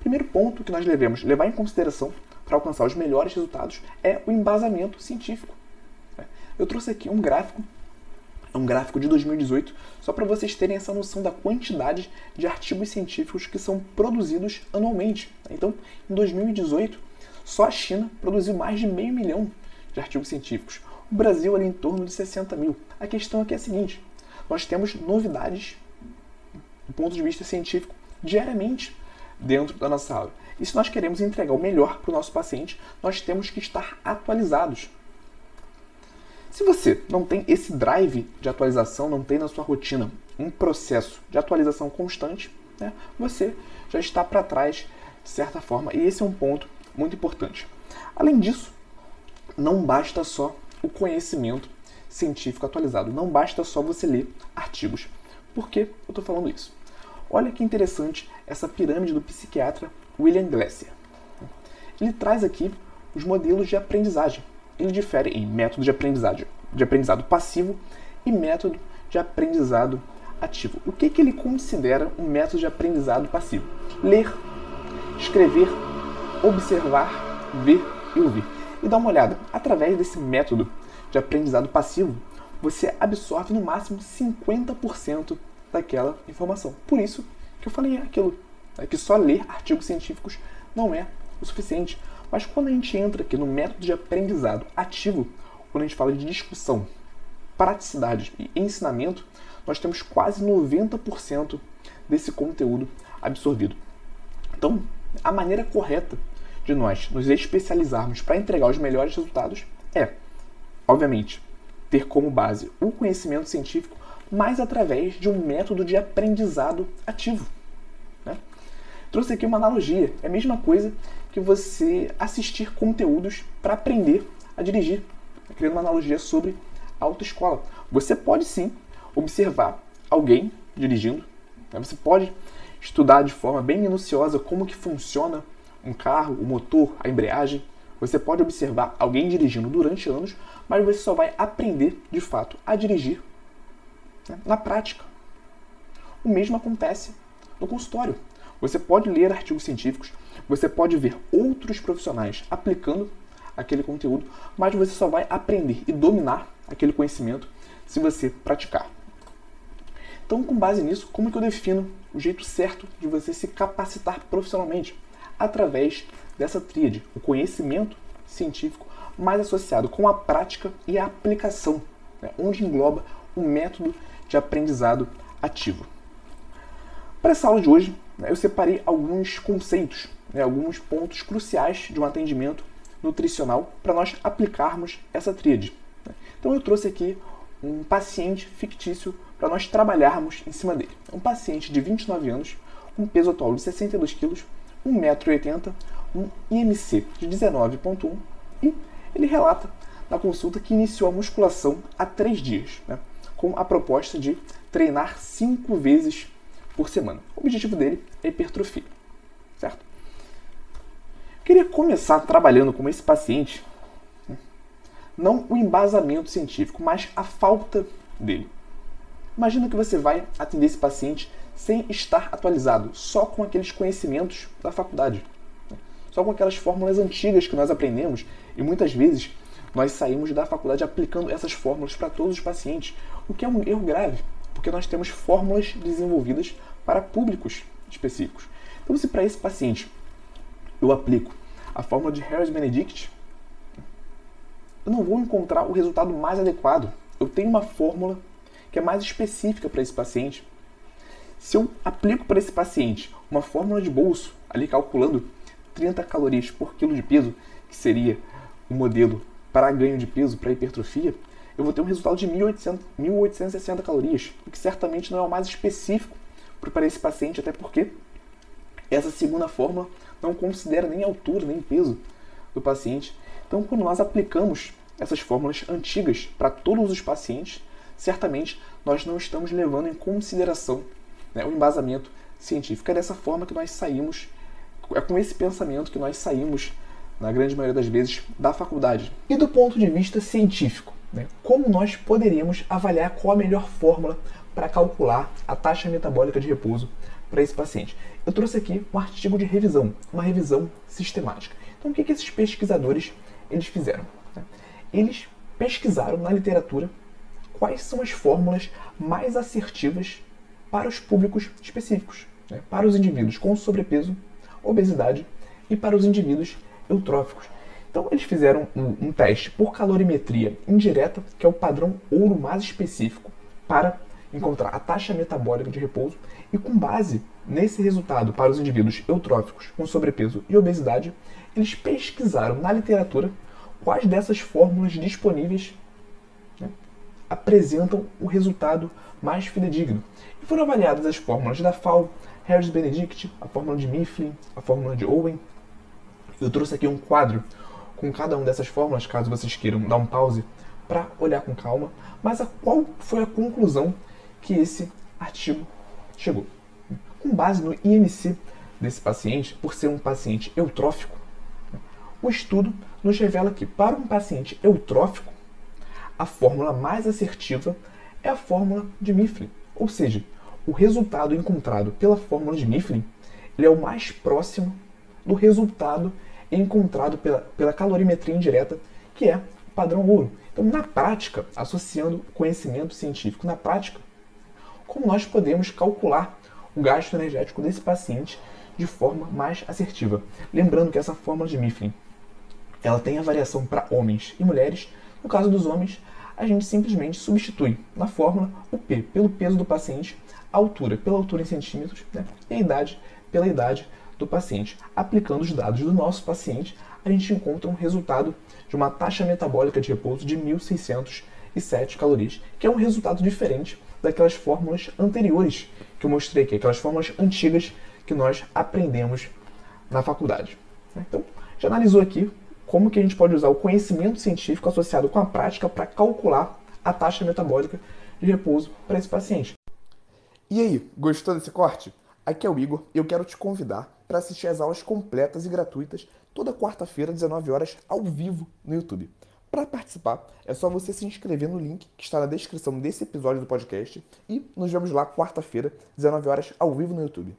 Primeiro ponto que nós devemos levar em consideração para alcançar os melhores resultados é o embasamento científico. Eu trouxe aqui um gráfico, um gráfico de 2018, só para vocês terem essa noção da quantidade de artigos científicos que são produzidos anualmente. Então, em 2018, só a China produziu mais de meio milhão de artigos científicos. O Brasil ali em torno de 60 mil. A questão aqui é a seguinte: nós temos novidades do ponto de vista científico diariamente dentro da nossa aula. E se nós queremos entregar o melhor para o nosso paciente, nós temos que estar atualizados. Se você não tem esse drive de atualização, não tem na sua rotina um processo de atualização constante, né, você já está para trás de certa forma. E esse é um ponto muito importante. Além disso, não basta só o conhecimento científico atualizado, não basta só você ler artigos. Por que eu estou falando isso? Olha que interessante essa pirâmide do psiquiatra William Glasser. Ele traz aqui os modelos de aprendizagem. Ele difere em método de aprendizagem, de aprendizado passivo e método de aprendizado ativo. O que, que ele considera um método de aprendizado passivo? Ler, escrever, observar, ver e ouvir. E dá uma olhada, através desse método de aprendizado passivo, você absorve no máximo 50% daquela informação. Por isso que eu falei aquilo, né, que só ler artigos científicos não é o suficiente. Mas quando a gente entra aqui no método de aprendizado ativo, quando a gente fala de discussão, praticidade e ensinamento, nós temos quase 90% desse conteúdo absorvido. Então, a maneira correta de nós nos especializarmos para entregar os melhores resultados é, obviamente, ter como base o conhecimento científico, mas através de um método de aprendizado ativo. Né? Trouxe aqui uma analogia. É a mesma coisa que você assistir conteúdos para aprender a dirigir. Criando uma analogia sobre autoescola. Você pode sim observar alguém dirigindo. Né? Você pode estudar de forma bem minuciosa como que funciona um carro, o motor, a embreagem. Você pode observar alguém dirigindo durante anos, mas você só vai aprender de fato a dirigir né, na prática. O mesmo acontece no consultório. Você pode ler artigos científicos, você pode ver outros profissionais aplicando aquele conteúdo, mas você só vai aprender e dominar aquele conhecimento se você praticar. Então, com base nisso, como que eu defino o jeito certo de você se capacitar profissionalmente? Através dessa tríade, o conhecimento científico mais associado com a prática e a aplicação, né, onde engloba o método de aprendizado ativo. Para essa aula de hoje, né, eu separei alguns conceitos, né, alguns pontos cruciais de um atendimento nutricional para nós aplicarmos essa tríade. Né. Então eu trouxe aqui um paciente fictício para nós trabalharmos em cima dele. Um paciente de 29 anos, com peso atual de 62 kg, 1,80m, um IMC de 19,1 e ele relata na consulta que iniciou a musculação há três dias, né, com a proposta de treinar cinco vezes por semana. O objetivo dele é hipertrofia, certo? Queria começar trabalhando com esse paciente, né, não o embasamento científico, mas a falta dele. Imagina que você vai atender esse paciente sem estar atualizado, só com aqueles conhecimentos da faculdade, só com aquelas fórmulas antigas que nós aprendemos e muitas vezes nós saímos da faculdade aplicando essas fórmulas para todos os pacientes, o que é um erro grave, porque nós temos fórmulas desenvolvidas para públicos específicos. Então, se para esse paciente eu aplico a fórmula de Harris-Benedict, eu não vou encontrar o resultado mais adequado. Eu tenho uma fórmula que é mais específica para esse paciente. Se eu aplico para esse paciente uma fórmula de bolso, ali calculando 30 calorias por quilo de peso, que seria o modelo para ganho de peso, para hipertrofia, eu vou ter um resultado de 1800, 1860 calorias, o que certamente não é o mais específico para esse paciente, até porque essa segunda fórmula não considera nem altura, nem peso do paciente. Então, quando nós aplicamos essas fórmulas antigas para todos os pacientes, certamente nós não estamos levando em consideração né, o embasamento científico. É dessa forma que nós saímos, é com esse pensamento que nós saímos, na grande maioria das vezes, da faculdade. E do ponto de vista científico, né, como nós poderíamos avaliar qual a melhor fórmula para calcular a taxa metabólica de repouso para esse paciente. Eu trouxe aqui um artigo de revisão, uma revisão sistemática. Então, o que, que esses pesquisadores eles fizeram? Eles pesquisaram na literatura quais são as fórmulas mais assertivas para os públicos específicos, né? para os indivíduos com sobrepeso, obesidade e para os indivíduos eutróficos. Então, eles fizeram um, um teste por calorimetria indireta, que é o padrão ouro mais específico para encontrar a taxa metabólica de repouso e com base nesse resultado para os indivíduos eutróficos com sobrepeso e obesidade, eles pesquisaram na literatura quais dessas fórmulas disponíveis apresentam o resultado mais fidedigno. E foram avaliadas as fórmulas da FAO, Harris Benedict, a fórmula de Mifflin, a fórmula de Owen. Eu trouxe aqui um quadro com cada uma dessas fórmulas, caso vocês queiram dar um pause para olhar com calma. Mas a qual foi a conclusão que esse artigo chegou. Com base no IMC desse paciente, por ser um paciente eutrófico, o estudo nos revela que para um paciente eutrófico, a fórmula mais assertiva é a fórmula de Mifflin, ou seja, o resultado encontrado pela fórmula de Mifflin ele é o mais próximo do resultado encontrado pela, pela calorimetria indireta, que é o padrão ouro. Então, na prática, associando conhecimento científico na prática, como nós podemos calcular o gasto energético desse paciente de forma mais assertiva. Lembrando que essa fórmula de Mifflin ela tem a variação para homens e mulheres. No caso dos homens, a gente simplesmente substitui na fórmula o P pelo peso do paciente, a altura pela altura em centímetros né, e a idade pela idade do paciente. Aplicando os dados do nosso paciente, a gente encontra um resultado de uma taxa metabólica de repouso de 1.607 calorias, que é um resultado diferente daquelas fórmulas anteriores que eu mostrei aqui, aquelas fórmulas antigas que nós aprendemos na faculdade. Então, já analisou aqui como que a gente pode usar o conhecimento científico associado com a prática para calcular a taxa metabólica de repouso para esse paciente. E aí, gostou desse corte? Aqui é o Igor e eu quero te convidar para assistir às aulas completas e gratuitas toda quarta-feira, 19 horas, ao vivo no YouTube. Para participar, é só você se inscrever no link que está na descrição desse episódio do podcast e nos vemos lá quarta-feira, 19 horas, ao vivo no YouTube.